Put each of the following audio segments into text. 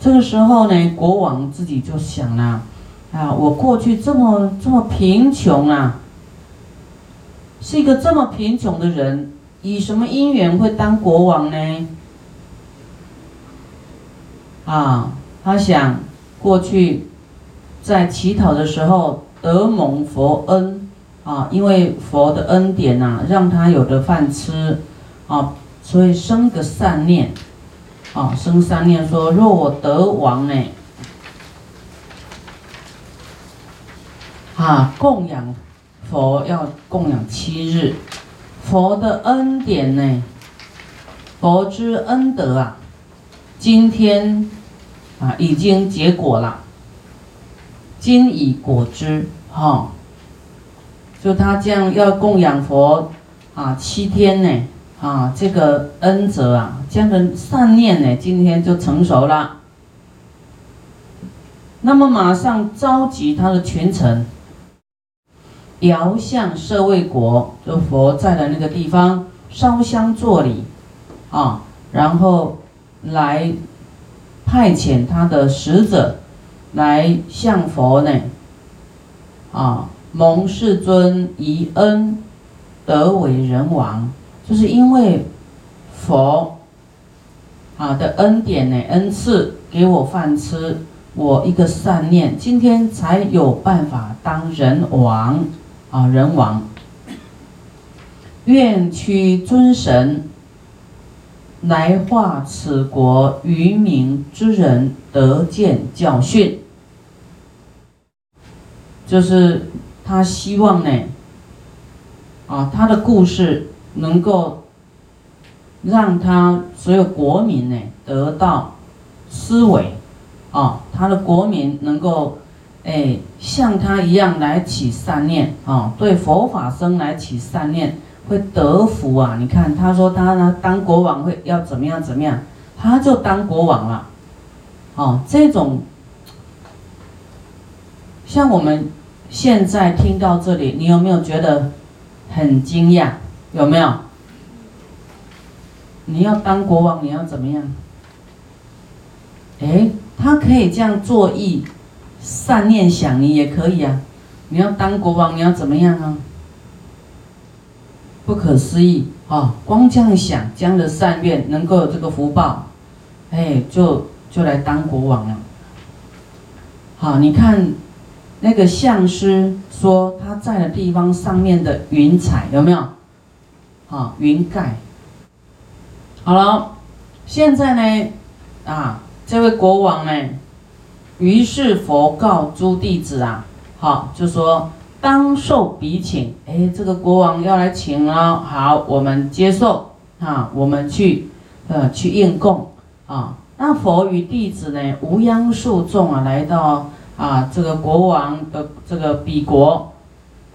这个时候呢，国王自己就想了，啊，我过去这么这么贫穷啊，是一个这么贫穷的人，以什么因缘会当国王呢？啊，他想过去在乞讨的时候得蒙佛恩啊，因为佛的恩典呐，让他有的饭吃啊，所以生个善念啊，生三念说：若我得王呢，啊，供养佛要供养七日，佛的恩典呢，佛之恩德啊，今天。啊，已经结果了，今已果之，哈，就他这样要供养佛啊，七天呢，啊，这个恩泽啊，这样的善念呢，今天就成熟了。那么马上召集他的群臣，遥向舍卫国，就佛在的那个地方烧香作礼，啊，然后来。派遣他的使者来向佛呢，啊，蒙世尊以恩得为人王，就是因为佛啊的恩典呢，恩赐给我饭吃，我一个善念，今天才有办法当人王啊，人王，愿屈尊神。来化此国愚民之人得见教训，就是他希望呢，啊，他的故事能够让他所有国民呢得到思维，啊，他的国民能够哎像他一样来起善念啊，对佛法僧来起善念。会得福啊！你看，他说他呢当国王会要怎么样怎么样，他就当国王了。哦，这种像我们现在听到这里，你有没有觉得很惊讶？有没有？你要当国王，你要怎么样？哎，他可以这样做意善念想，你也可以啊。你要当国王，你要怎么样啊？不可思议啊！光这样想，这样的善愿能够有这个福报，哎，就就来当国王了。好，你看那个相师说他在的地方上面的云彩有没有？啊，云盖。好了，现在呢，啊，这位国王呢，于是佛告诸弟子啊，好，就说。当受彼请，哎，这个国王要来请了，好，我们接受啊，我们去，呃，去应供啊。那佛与弟子呢，无央数众啊，来到啊这个国王的这个彼国，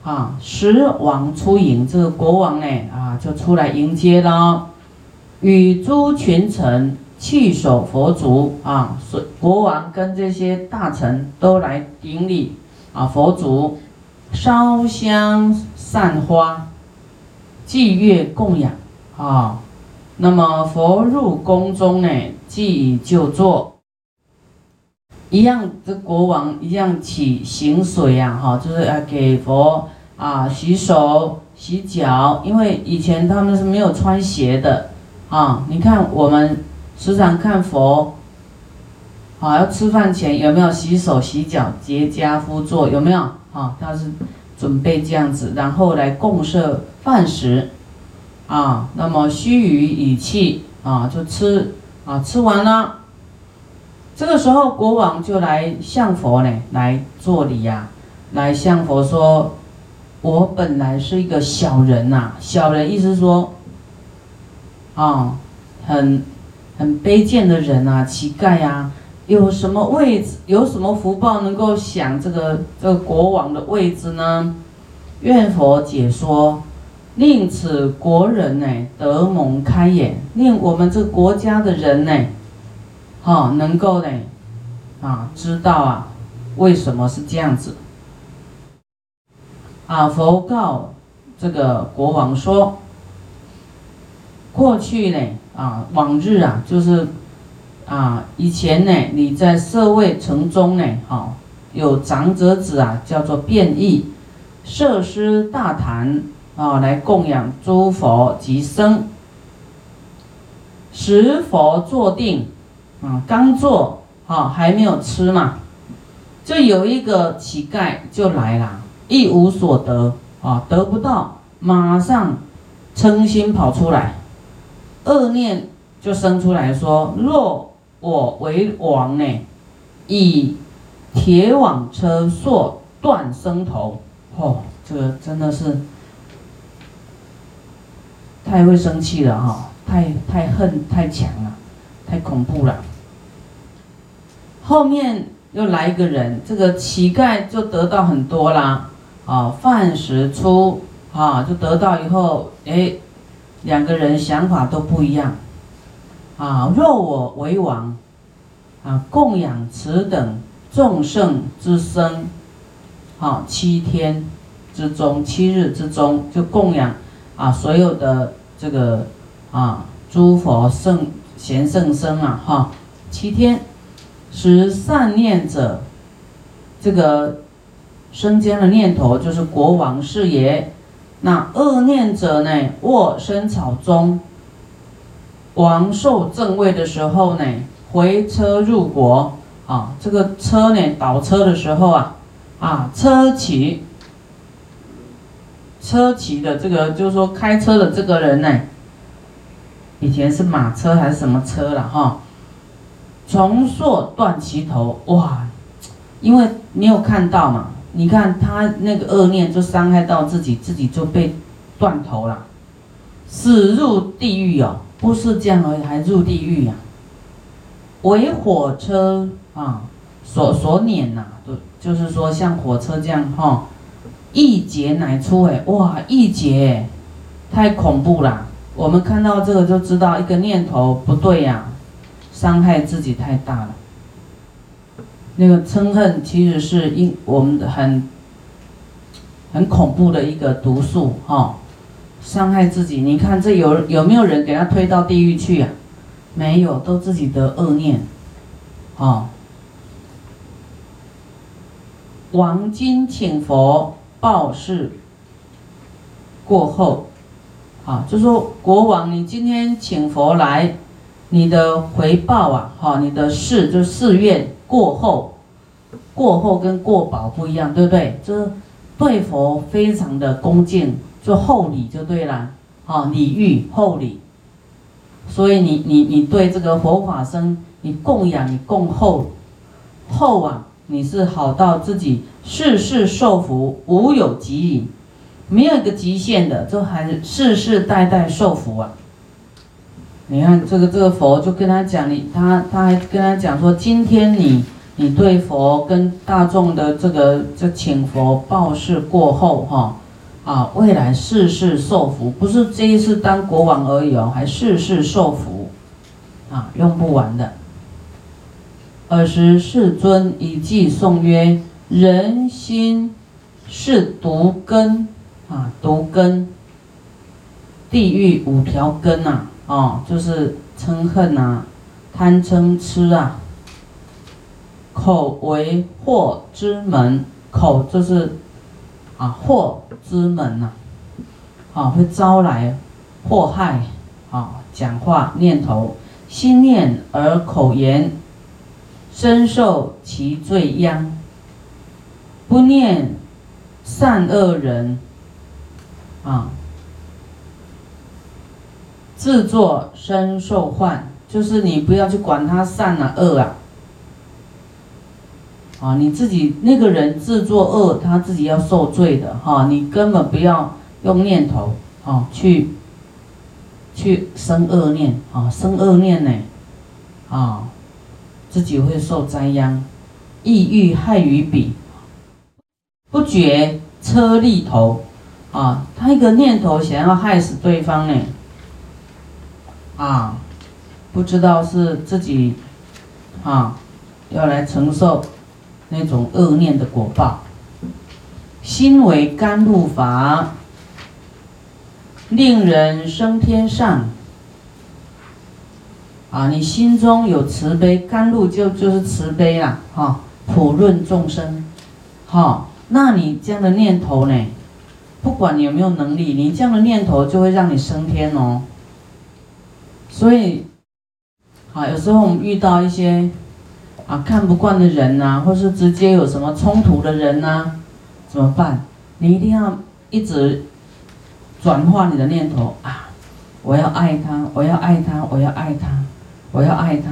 啊，十王出迎，这个国王呢，啊，就出来迎接了，与诸群臣弃守佛足啊，所国王跟这些大臣都来顶礼啊，佛足。烧香散花，祭月供养啊。那么佛入宫中呢，祭就坐，一样这国王一样起行水呀，哈，就是要给佛啊洗手洗脚，因为以前他们是没有穿鞋的啊。你看我们时常看佛，啊，要吃饭前有没有洗手洗脚结跏趺坐？有没有？啊，他是准备这样子，然后来供设饭食，啊，那么须臾以气，啊，就吃，啊，吃完了，这个时候国王就来向佛呢来作礼呀，来向佛说，我本来是一个小人呐，小人意思说，啊，很很卑贱的人啊，乞丐呀。有什么位置，有什么福报能够享这个这个国王的位置呢？愿佛解说，令此国人呢得蒙开眼，令我们这个国家的人呢，哈，能够呢，啊，知道啊，为什么是这样子？啊，佛告这个国王说，过去呢，啊，往日啊，就是。啊，以前呢，你在社会城中呢，哈，有长者子啊，叫做变异，设施大坛啊，来供养诸佛及僧。十佛坐定，啊，刚坐，啊，还没有吃嘛，就有一个乞丐就来了，一无所得，啊，得不到，马上嗔心跑出来，恶念就生出来说：若我为王呢，以铁网车索断生头，哦，这个真的是太会生气了哈。太太恨太强了，太恐怖了。后面又来一个人，这个乞丐就得到很多啦，啊，饭食出啊，就得到以后，哎，两个人想法都不一样，啊，若我为王，啊，供养此等众圣之身，啊，七天之中，七日之中就供养啊，所有的这个。啊，诸佛圣贤圣僧啊，哈，七天，使善念者，这个生间的念头就是国王是也。那恶念者呢，卧生草中。王受正位的时候呢，回车入国啊，这个车呢倒车的时候啊，啊，车骑，车骑的这个就是说开车的这个人呢。以前是马车还是什么车了哈？重塑断其头哇！因为你有看到嘛？你看他那个恶念就伤害到自己，自己就被断头了，死入地狱哦！不是这样而已，还入地狱呀！为火车啊所所碾呐，就就是说像火车这样哈，一劫乃出哎哇！一劫太恐怖了。我们看到这个就知道一个念头不对呀，伤害自己太大了。那个嗔恨其实是因我们的很很恐怖的一个毒素哈，伤害自己。你看这有有没有人给他推到地狱去呀？没有，都自己的恶念，啊。王今请佛报事过后。啊，就说国王，你今天请佛来，你的回报啊，哈，你的事就誓愿过后，过后跟过保不一样，对不对？就是对佛非常的恭敬，就厚礼就对了，啊，礼遇厚礼。所以你你你对这个佛法僧，你供养你供厚，厚啊，你是好到自己世世受福，无有极矣。没有一个极限的，就还世世代代受福啊！你看这个这个佛就跟他讲，你他他还跟他讲说，今天你你对佛跟大众的这个这请佛报事过后哈啊，未来世世受福，不是这一次当国王而已哦，还世世受福啊，用不完的。尔时世尊以偈颂曰：人心是毒根。啊，毒根，地狱五条根呐，哦，就是嗔恨呐，贪嗔痴啊，口为祸之门，口就是啊祸之门呐，啊会招来祸害啊，讲话念头，心念而口言，深受其罪殃，不念善恶人。啊，自作身受患，就是你不要去管他善啊恶啊，啊，你自己那个人自作恶，他自己要受罪的哈，你根本不要用念头啊去去生恶念啊，生恶念呢，啊，自己会受灾殃，抑郁害于彼，不觉车力头。啊，他一个念头想要害死对方呢，啊，不知道是自己啊要来承受那种恶念的果报。心为甘露法，令人升天上。啊，你心中有慈悲，甘露就就是慈悲啦，哈，普润众生，哈，那你这样的念头呢，不管你有没有能力，你这样的念头就会让你升天哦。所以，啊，有时候我们遇到一些啊看不惯的人呐，或是直接有什么冲突的人呐，怎么办？你一定要一直转化你的念头啊，我要爱他，我要爱他，我要爱他。我要爱他，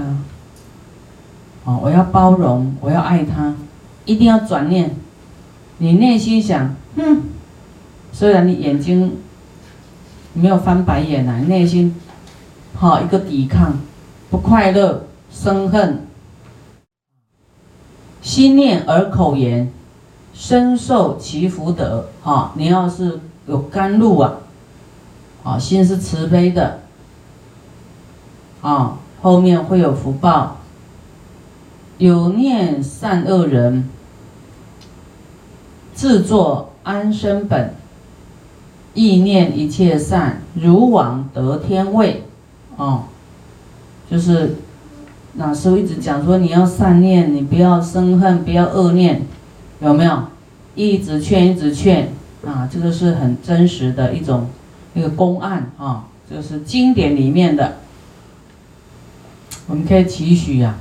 哦，我要包容，我要爱他，一定要转念。你内心想，哼，虽然你眼睛没有翻白眼啊，内心好一个抵抗，不快乐，生恨，心念而口言，深受其福德。哈，你要是有甘露啊，啊，心是慈悲的，啊。后面会有福报，有念善恶人，自作安身本，意念一切善，如往得天位，哦，就是那时候一直讲说你要善念，你不要生恨，不要恶念，有没有？一直劝，一直劝，啊，这个是很真实的一种一个公案啊，这个是经典里面的。我们可以期许呀，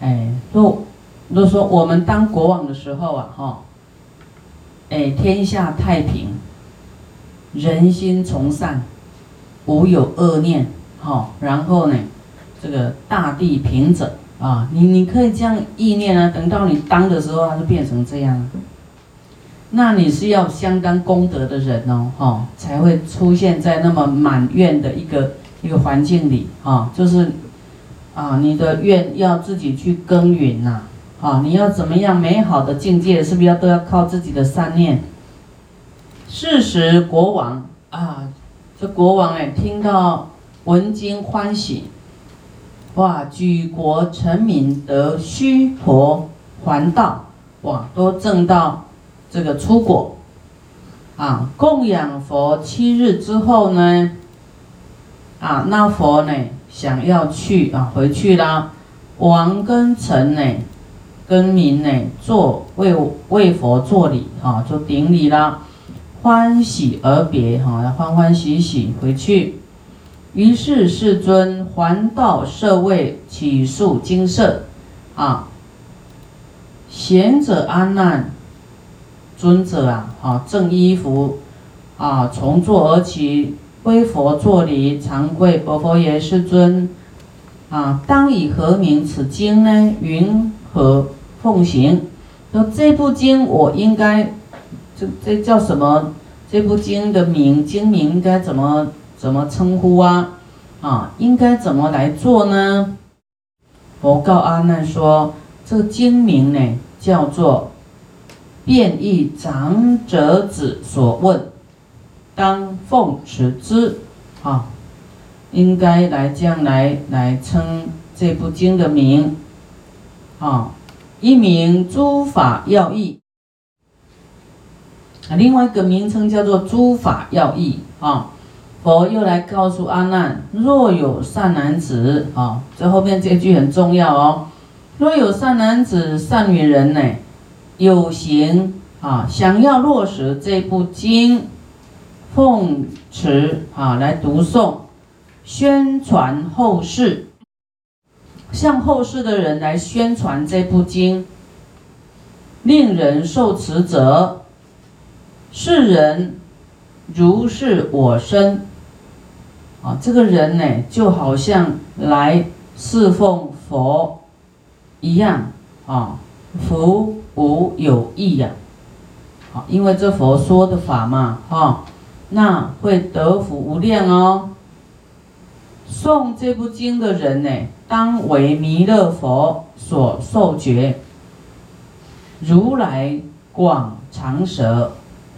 哎，若若说我们当国王的时候啊，哈，哎，天下太平，人心从善，无有恶念，哈，然后呢，这个大地平整啊，你你可以这样意念啊，等到你当的时候，它就变成这样，那你是要相当功德的人哦，哈，才会出现在那么满院的一个一个环境里，哈，就是。啊，你的愿要自己去耕耘呐！啊，你要怎么样美好的境界，是不是要都要靠自己的善念？事实国王啊，这国王哎，听到闻经欢喜，哇，举国臣民得虚婆还道，哇，都证到这个出果，啊，供养佛七日之后呢，啊，那佛呢？想要去啊，回去啦！王跟臣呢，跟民呢，做为为佛做礼啊，就顶礼啦，欢喜而别哈，欢欢喜喜回去。于是世尊还道舍卫起诉精舍啊，贤者阿难尊者啊，啊正衣服啊，从坐而起。归佛坐礼，长跪，佛佛言：“世尊，啊，当以何名此经呢？云何奉行？说这部经我应该，这这叫什么？这部经的名，经名应该怎么怎么称呼啊？啊，应该怎么来做呢？”佛告阿难说：“这个经名呢，叫做变异长者子所问。”当奉持之，啊，应该来这样来来称这部经的名，啊，一名诸法要义，啊，另外一个名称叫做诸法要义，啊，佛又来告诉阿难，若有善男子，啊，这后面这句很重要哦，若有善男子、善女人呢，有行啊，想要落实这部经。奉持啊，来读诵，宣传后世，向后世的人来宣传这部经，令人受持者，世人如是我身啊，这个人呢，就好像来侍奉佛一样啊，福无有异呀，好，因为这佛说的法嘛，哈。那会得福无量哦。诵这部经的人呢，当为弥勒佛所受觉。如来广长舌，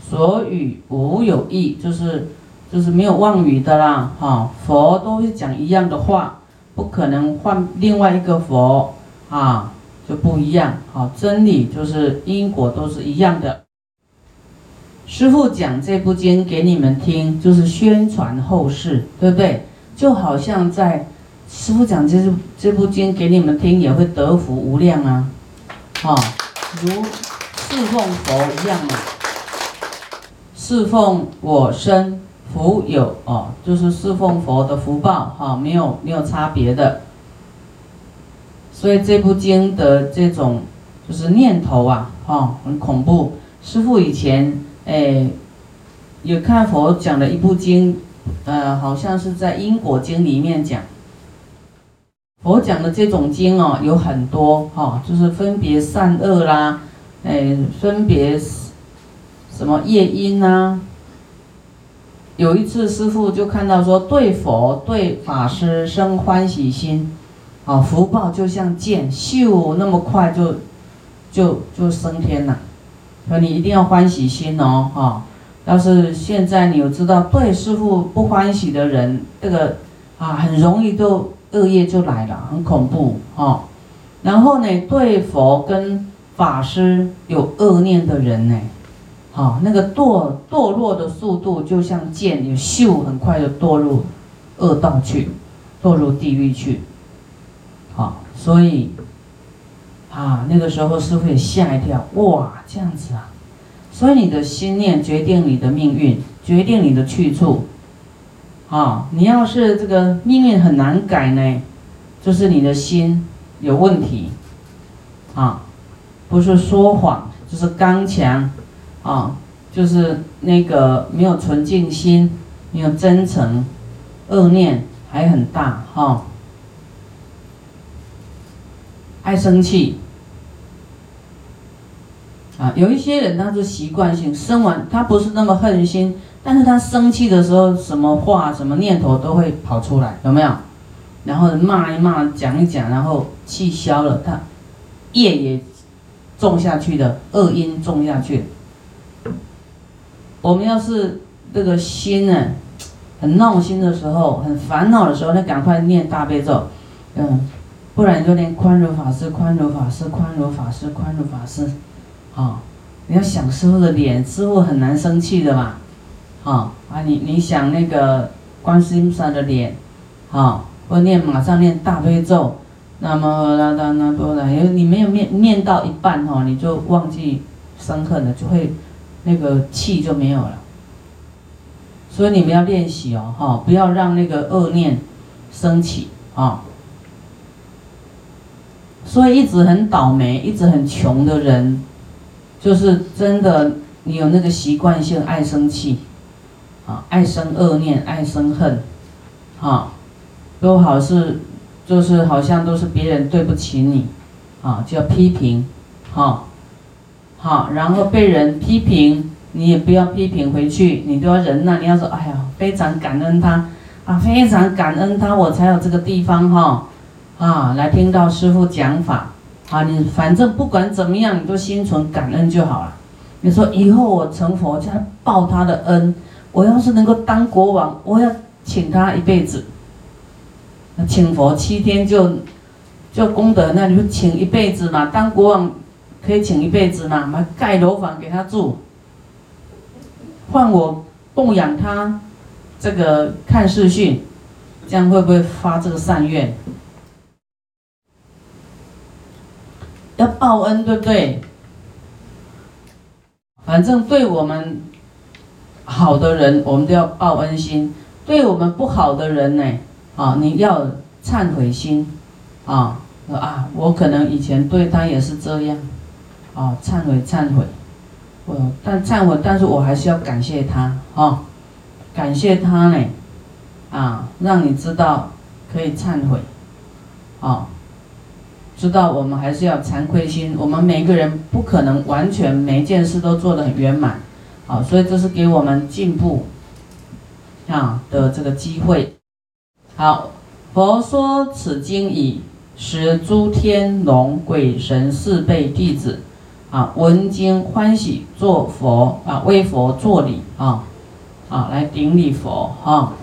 所语无有异，就是就是没有妄语的啦。哈，佛都是讲一样的话，不可能换另外一个佛啊，就不一样。好，真理就是因果都是一样的。师父讲这部经给你们听，就是宣传后世，对不对？就好像在师傅讲这这部经给你们听，也会得福无量啊，啊，如侍奉佛一样嘛，侍奉我身福有哦，就是侍奉佛的福报哈，没有没有差别的。所以这部经的这种就是念头啊，哈，很恐怖。师傅以前哎，有看佛讲的一部经，呃，好像是在因果经里面讲。佛讲的这种经哦，有很多哈，就是分别善恶啦，哎，分别什么业因呐。有一次师傅就看到说，对佛对法师生欢喜心。啊，福报就像箭，咻，那么快就，就就升天了。说你一定要欢喜心哦，哈。要是现在你有知道对师傅不欢喜的人，这个啊，很容易就恶业就来了，很恐怖哈。然后呢，对佛跟法师有恶念的人呢，好，那个堕堕落的速度就像箭，有咻，很快就堕入恶道去，堕入地狱去。啊，所以，啊，那个时候师傅也吓一跳，哇，这样子啊，所以你的心念决定你的命运，决定你的去处，啊，你要是这个命运很难改呢，就是你的心有问题，啊，不是说谎，就是刚强，啊，就是那个没有纯净心，没有真诚，恶念还很大，哈。爱生气，啊，有一些人他是习惯性生完，他不是那么恨心，但是他生气的时候，什么话、什么念头都会跑出来，有没有？然后骂一骂，讲一讲，然后气消了，他业也种下去的，恶因种下去。我们要是这个心呢，很闹心的时候，很烦恼的时候，那赶快念大悲咒，嗯。不然就念宽容法师，宽容法师，宽容法师，宽容法师，啊，你要想师傅的脸，师傅很难生气的嘛，啊啊，你你想那个观世音菩萨的脸，啊，或念马上念大悲咒，那么那那那多的，因为你没有念念到一半哈，你就忘记生恨了，就会那个气就没有了。所以你们要练习哦，哈，不要让那个恶念升起啊。所以一直很倒霉，一直很穷的人，就是真的，你有那个习惯性爱生气，啊，爱生恶念，爱生恨，啊，都好是，就是好像都是别人对不起你，啊，就要批评，哈，好，然后被人批评，你也不要批评回去，你都要忍耐，你要说，哎呀，非常感恩他，啊，非常感恩他，我才有这个地方，哈。啊，来听到师傅讲法，啊，你反正不管怎么样，你都心存感恩就好了。你说以后我成佛，就要报他的恩。我要是能够当国王，我要请他一辈子。请佛七天就就功德，那你就请一辈子嘛。当国王可以请一辈子嘛？盖楼房给他住，换我供养他，这个看视讯，这样会不会发这个善愿？要报恩，对不对？反正对我们好的人，我们都要报恩心；对我们不好的人呢，啊，你要忏悔心，啊，啊，我可能以前对他也是这样，啊，忏悔忏悔，我但忏悔，但是我还是要感谢他，啊，感谢他呢，啊，让你知道可以忏悔，啊。知道我们还是要惭愧心，我们每个人不可能完全每件事都做得很圆满，好，所以这是给我们进步，啊的这个机会。好，佛说此经已，使诸天龙鬼神四辈弟子，啊闻经欢喜，做佛啊为佛做礼啊，啊来顶礼佛啊。